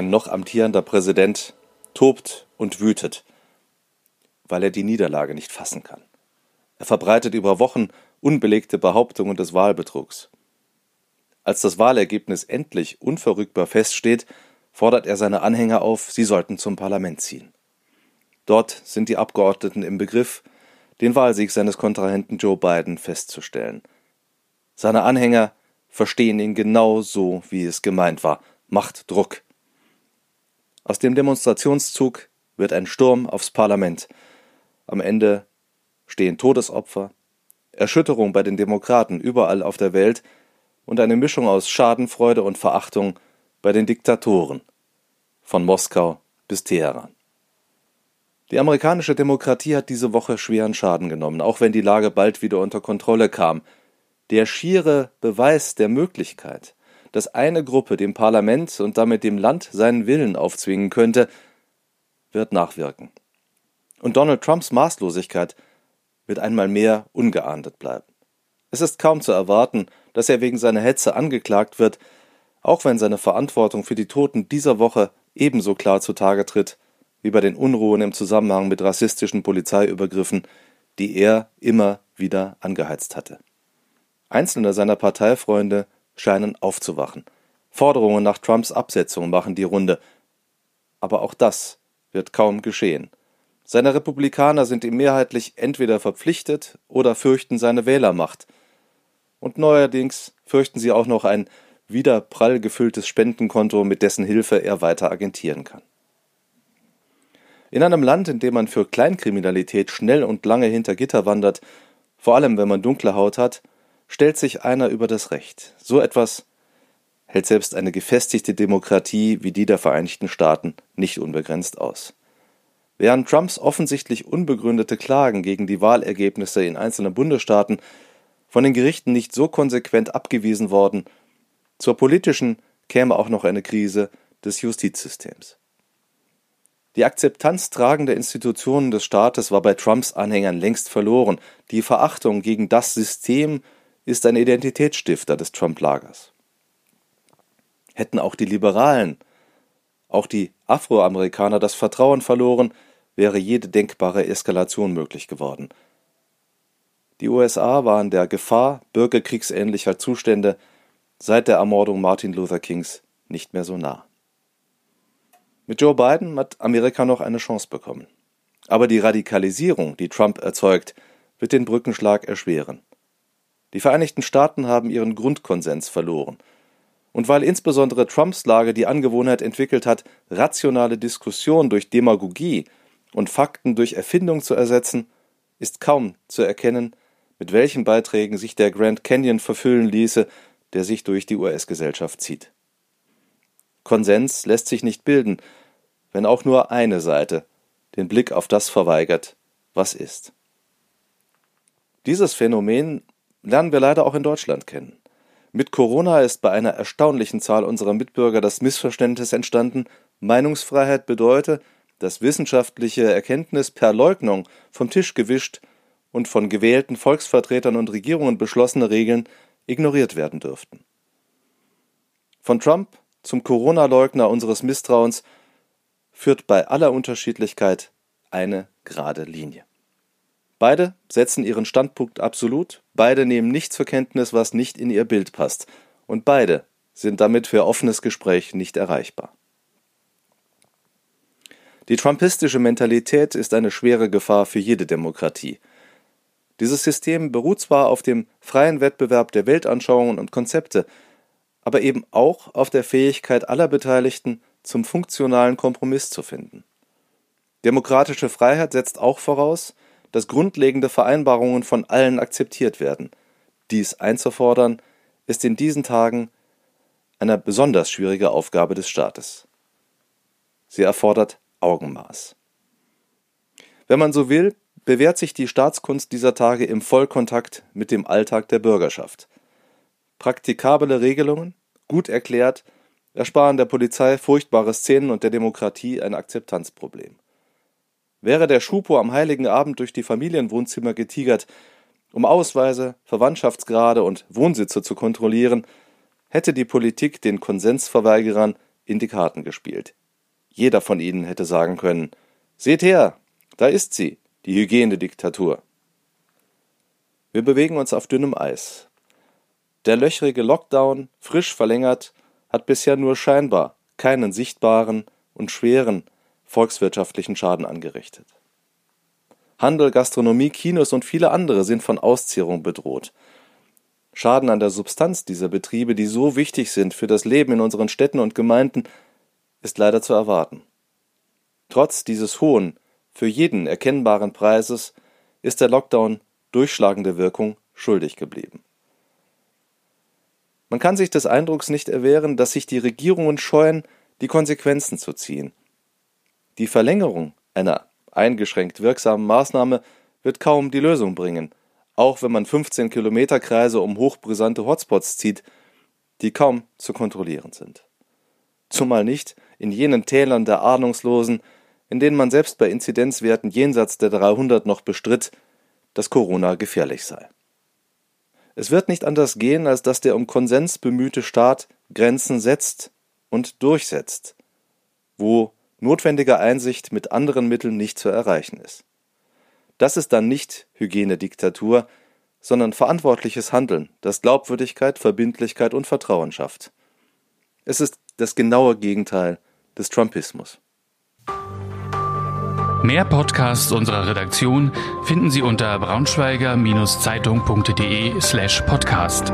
Ein noch amtierender Präsident tobt und wütet, weil er die Niederlage nicht fassen kann. Er verbreitet über Wochen unbelegte Behauptungen des Wahlbetrugs. Als das Wahlergebnis endlich unverrückbar feststeht, fordert er seine Anhänger auf, sie sollten zum Parlament ziehen. Dort sind die Abgeordneten im Begriff, den Wahlsieg seines Kontrahenten Joe Biden festzustellen. Seine Anhänger verstehen ihn genau so, wie es gemeint war. Macht Druck. Aus dem Demonstrationszug wird ein Sturm aufs Parlament. Am Ende stehen Todesopfer, Erschütterung bei den Demokraten überall auf der Welt und eine Mischung aus Schadenfreude und Verachtung bei den Diktatoren von Moskau bis Teheran. Die amerikanische Demokratie hat diese Woche schweren Schaden genommen, auch wenn die Lage bald wieder unter Kontrolle kam. Der schiere Beweis der Möglichkeit, dass eine Gruppe dem Parlament und damit dem Land seinen Willen aufzwingen könnte, wird nachwirken. Und Donald Trumps Maßlosigkeit wird einmal mehr ungeahndet bleiben. Es ist kaum zu erwarten, dass er wegen seiner Hetze angeklagt wird, auch wenn seine Verantwortung für die Toten dieser Woche ebenso klar zutage tritt wie bei den Unruhen im Zusammenhang mit rassistischen Polizeiübergriffen, die er immer wieder angeheizt hatte. Einzelne seiner Parteifreunde scheinen aufzuwachen. Forderungen nach Trumps Absetzung machen die Runde. Aber auch das wird kaum geschehen. Seine Republikaner sind ihm mehrheitlich entweder verpflichtet oder fürchten seine Wählermacht. Und neuerdings fürchten sie auch noch ein wieder prall gefülltes Spendenkonto, mit dessen Hilfe er weiter agentieren kann. In einem Land, in dem man für Kleinkriminalität schnell und lange hinter Gitter wandert, vor allem wenn man dunkle Haut hat, stellt sich einer über das Recht. So etwas hält selbst eine gefestigte Demokratie wie die der Vereinigten Staaten nicht unbegrenzt aus. Während Trumps offensichtlich unbegründete Klagen gegen die Wahlergebnisse in einzelnen Bundesstaaten von den Gerichten nicht so konsequent abgewiesen worden, zur politischen käme auch noch eine Krise des Justizsystems. Die Akzeptanz tragender Institutionen des Staates war bei Trumps Anhängern längst verloren. Die Verachtung gegen das System ist ein Identitätsstifter des Trump-Lagers. Hätten auch die Liberalen, auch die Afroamerikaner das Vertrauen verloren, wäre jede denkbare Eskalation möglich geworden. Die USA waren der Gefahr bürgerkriegsähnlicher Zustände seit der Ermordung Martin Luther Kings nicht mehr so nah. Mit Joe Biden hat Amerika noch eine Chance bekommen. Aber die Radikalisierung, die Trump erzeugt, wird den Brückenschlag erschweren. Die Vereinigten Staaten haben ihren Grundkonsens verloren. Und weil insbesondere Trumps Lage die Angewohnheit entwickelt hat, rationale Diskussion durch Demagogie und Fakten durch Erfindung zu ersetzen, ist kaum zu erkennen, mit welchen Beiträgen sich der Grand Canyon verfüllen ließe, der sich durch die US-Gesellschaft zieht. Konsens lässt sich nicht bilden, wenn auch nur eine Seite den Blick auf das verweigert, was ist. Dieses Phänomen lernen wir leider auch in Deutschland kennen. Mit Corona ist bei einer erstaunlichen Zahl unserer Mitbürger das Missverständnis entstanden, Meinungsfreiheit bedeute, dass wissenschaftliche Erkenntnis per Leugnung vom Tisch gewischt und von gewählten Volksvertretern und Regierungen beschlossene Regeln ignoriert werden dürften. Von Trump zum Corona-Leugner unseres Misstrauens führt bei aller Unterschiedlichkeit eine gerade Linie. Beide setzen ihren Standpunkt absolut, beide nehmen nicht zur Kenntnis, was nicht in ihr Bild passt, und beide sind damit für offenes Gespräch nicht erreichbar. Die trumpistische Mentalität ist eine schwere Gefahr für jede Demokratie. Dieses System beruht zwar auf dem freien Wettbewerb der Weltanschauungen und Konzepte, aber eben auch auf der Fähigkeit aller Beteiligten, zum funktionalen Kompromiss zu finden. Demokratische Freiheit setzt auch voraus, dass grundlegende Vereinbarungen von allen akzeptiert werden. Dies einzufordern, ist in diesen Tagen eine besonders schwierige Aufgabe des Staates. Sie erfordert Augenmaß. Wenn man so will, bewährt sich die Staatskunst dieser Tage im Vollkontakt mit dem Alltag der Bürgerschaft. Praktikable Regelungen, gut erklärt, ersparen der Polizei furchtbare Szenen und der Demokratie ein Akzeptanzproblem. Wäre der Schupo am heiligen Abend durch die Familienwohnzimmer getigert, um Ausweise, Verwandtschaftsgrade und Wohnsitze zu kontrollieren, hätte die Politik den Konsensverweigerern in die Karten gespielt. Jeder von ihnen hätte sagen können, seht her, da ist sie, die Hygienediktatur. Wir bewegen uns auf dünnem Eis. Der löchrige Lockdown, frisch verlängert, hat bisher nur scheinbar keinen sichtbaren und schweren volkswirtschaftlichen Schaden angerichtet. Handel, Gastronomie, Kinos und viele andere sind von Auszehrung bedroht. Schaden an der Substanz dieser Betriebe, die so wichtig sind für das Leben in unseren Städten und Gemeinden, ist leider zu erwarten. Trotz dieses hohen, für jeden erkennbaren Preises ist der Lockdown durchschlagende Wirkung schuldig geblieben. Man kann sich des Eindrucks nicht erwehren, dass sich die Regierungen scheuen, die Konsequenzen zu ziehen. Die Verlängerung einer eingeschränkt wirksamen Maßnahme wird kaum die Lösung bringen, auch wenn man 15 Kilometer Kreise um hochbrisante Hotspots zieht, die kaum zu kontrollieren sind. Zumal nicht in jenen Tälern der Ahnungslosen, in denen man selbst bei Inzidenzwerten jenseits der 300 noch bestritt, dass Corona gefährlich sei. Es wird nicht anders gehen, als dass der um Konsens bemühte Staat Grenzen setzt und durchsetzt, wo notwendige Einsicht mit anderen Mitteln nicht zu erreichen ist. Das ist dann nicht Hygienediktatur, sondern verantwortliches Handeln, das Glaubwürdigkeit, Verbindlichkeit und Vertrauen schafft. Es ist das genaue Gegenteil des Trumpismus. Mehr Podcasts unserer Redaktion finden Sie unter braunschweiger-zeitung.de slash podcast.